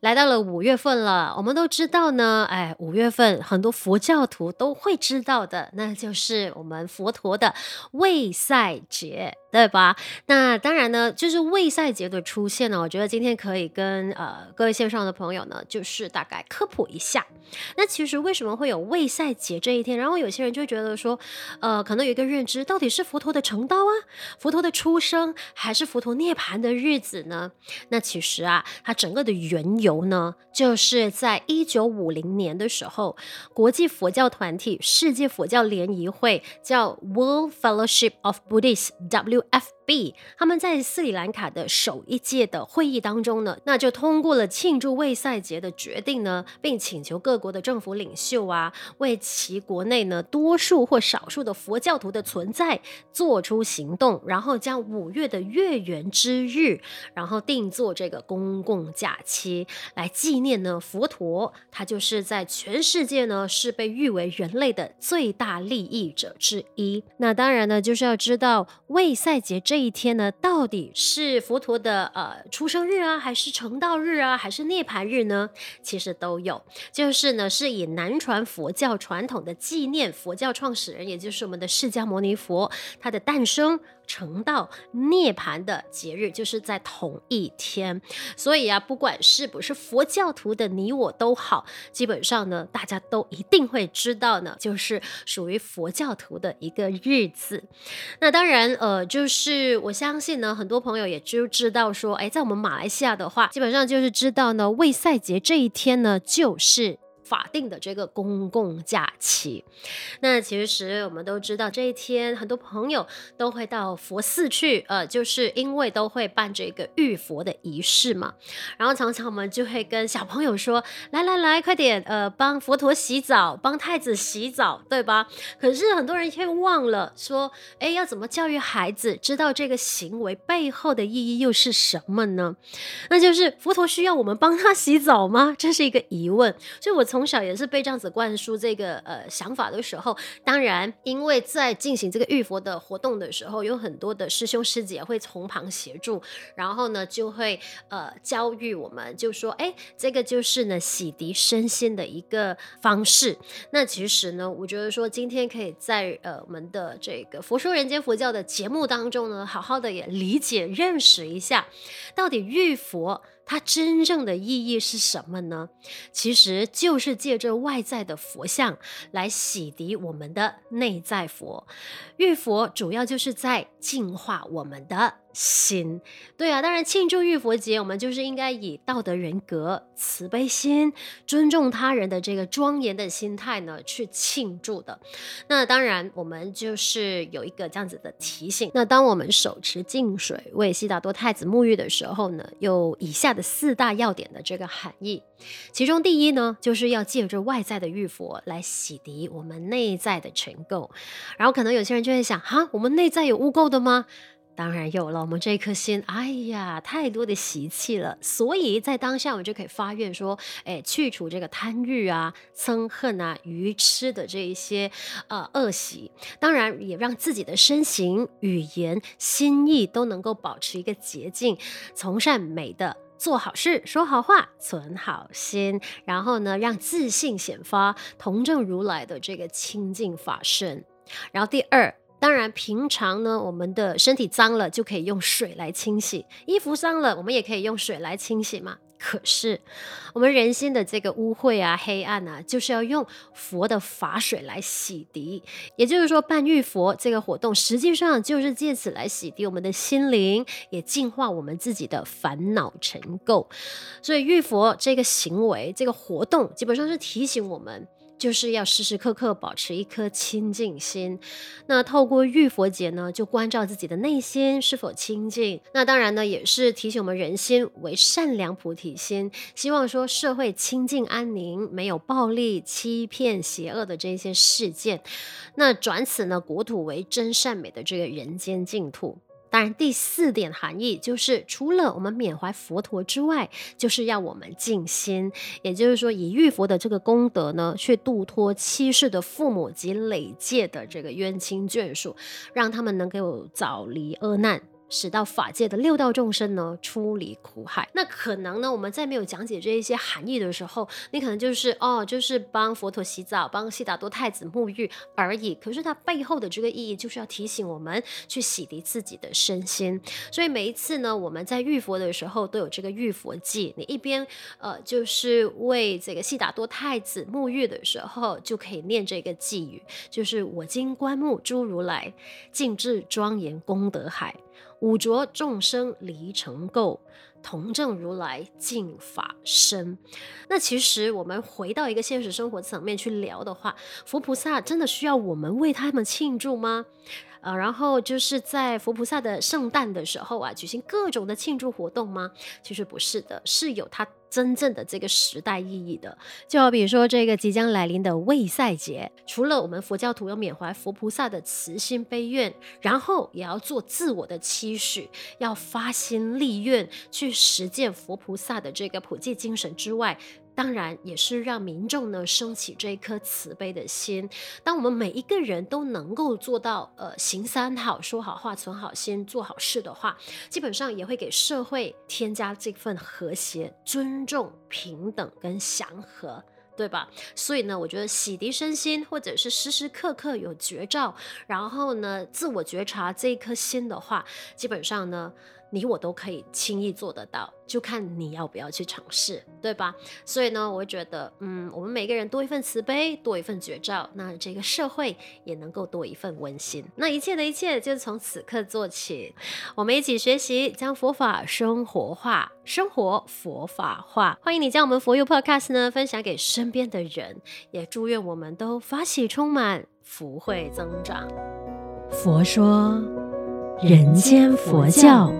来到了五月份了，我们都知道呢，哎，五月份很多佛教徒都会知道的，那就是我们佛陀的卫赛节。对吧？那当然呢，就是卫赛节的出现呢，我觉得今天可以跟呃各位线上的朋友呢，就是大概科普一下。那其实为什么会有卫赛节这一天？然后有些人就觉得说，呃，可能有一个认知，到底是佛陀的成道啊，佛陀的出生，还是佛陀涅槃的日子呢？那其实啊，它整个的缘由呢，就是在一九五零年的时候，国际佛教团体世界佛教联谊会叫 World Fellowship of Buddhists（W）。B 他们在斯里兰卡的首一届的会议当中呢，那就通过了庆祝卫赛节的决定呢，并请求各国的政府领袖啊，为其国内呢多数或少数的佛教徒的存在做出行动，然后将五月的月圆之日，然后定做这个公共假期来纪念呢佛陀，他就是在全世界呢是被誉为人类的最大利益者之一。那当然呢，就是要知道卫赛。赛节这一天呢，到底是佛陀的呃出生日啊，还是成道日啊，还是涅槃日呢？其实都有，就是呢，是以南传佛教传统的纪念佛教创始人，也就是我们的释迦牟尼佛他的诞生。成道涅槃的节日就是在同一天，所以啊，不管是不是佛教徒的你我都好，基本上呢，大家都一定会知道呢，就是属于佛教徒的一个日子。那当然，呃，就是我相信呢，很多朋友也就知道说，哎，在我们马来西亚的话，基本上就是知道呢，卫赛节这一天呢，就是。法定的这个公共假期，那其实我们都知道这一天，很多朋友都会到佛寺去，呃，就是因为都会办这个浴佛的仪式嘛。然后常常我们就会跟小朋友说：“来来来，快点，呃，帮佛陀洗澡，帮太子洗澡，对吧？”可是很多人却忘了说：“哎，要怎么教育孩子知道这个行为背后的意义又是什么呢？”那就是佛陀需要我们帮他洗澡吗？这是一个疑问。所以我从从小也是被这样子灌输这个呃想法的时候，当然，因为在进行这个浴佛的活动的时候，有很多的师兄师姐会从旁协助，然后呢就会呃教育我们，就说，哎，这个就是呢洗涤身心的一个方式。那其实呢，我觉得说今天可以在呃我们的这个佛说人间佛教的节目当中呢，好好的也理解认识一下，到底浴佛。它真正的意义是什么呢？其实就是借着外在的佛像来洗涤我们的内在佛。浴佛主要就是在净化我们的心。对啊，当然庆祝浴佛节，我们就是应该以道德人格、慈悲心、尊重他人的这个庄严的心态呢去庆祝的。那当然，我们就是有一个这样子的提醒。那当我们手持净水为悉达多太子沐浴的时候呢，有以下的四大要点的这个含义。其中第一呢，就是要借着外在的浴佛来洗涤我们内在的尘垢。然后可能有些人就会想，哈，我们内在有污垢的吗？当然有了，我们这一颗心，哎呀，太多的习气了，所以在当下我们就可以发愿说，哎，去除这个贪欲啊、憎恨啊、愚痴的这一些呃恶习，当然也让自己的身形、语言、心意都能够保持一个洁净，从善美的做好事、说好话、存好心，然后呢，让自信显发，同证如来的这个清净法身。然后第二。当然，平常呢，我们的身体脏了就可以用水来清洗；衣服脏了，我们也可以用水来清洗嘛。可是，我们人心的这个污秽啊、黑暗啊，就是要用佛的法水来洗涤。也就是说，办浴佛这个活动，实际上就是借此来洗涤我们的心灵，也净化我们自己的烦恼尘垢。所以，浴佛这个行为、这个活动，基本上是提醒我们。就是要时时刻刻保持一颗清净心。那透过浴佛节呢，就关照自己的内心是否清净。那当然呢，也是提醒我们人心为善良菩提心，希望说社会清净安宁，没有暴力、欺骗、邪恶的这些事件。那转此呢，国土为真善美的这个人间净土。当然，第四点含义就是，除了我们缅怀佛陀之外，就是要我们静心，也就是说，以玉佛的这个功德呢，去度脱七世的父母及累界的这个冤亲眷属，让他们能够早离厄难。使到法界的六道众生呢，出离苦海。那可能呢，我们在没有讲解这一些含义的时候，你可能就是哦，就是帮佛陀洗澡，帮悉达多太子沐浴而已。可是它背后的这个意义，就是要提醒我们去洗涤自己的身心。所以每一次呢，我们在浴佛的时候，都有这个浴佛偈。你一边呃，就是为这个悉达多太子沐浴的时候，就可以念这个偈语，就是我今观目诸如来，尽智庄严功德海。五浊众生离尘垢，同证如来净法身。那其实我们回到一个现实生活层面去聊的话，佛菩萨真的需要我们为他们庆祝吗？呃，然后就是在佛菩萨的圣诞的时候啊，举行各种的庆祝活动吗？其实不是的，是有它真正的这个时代意义的。就好比说这个即将来临的卫赛节，除了我们佛教徒要缅怀佛菩萨的慈心悲愿，然后也要做自我的期许，要发心立愿去实践佛菩萨的这个普济精神之外。当然也是让民众呢升起这一颗慈悲的心。当我们每一个人都能够做到呃行三好、说好话、存好心、做好事的话，基本上也会给社会添加这份和谐、尊重、平等跟祥和，对吧？所以呢，我觉得洗涤身心，或者是时时刻刻有觉照，然后呢自我觉察这一颗心的话，基本上呢。你我都可以轻易做得到，就看你要不要去尝试，对吧？所以呢，我觉得，嗯，我们每个人多一份慈悲，多一份觉照，那这个社会也能够多一份温馨。那一切的一切，就从此刻做起。我们一起学习，将佛法生活化，生活佛法化。欢迎你将我们佛佑 Podcast 呢分享给身边的人，也祝愿我们都法喜充满，福慧增长。佛说，人间佛教。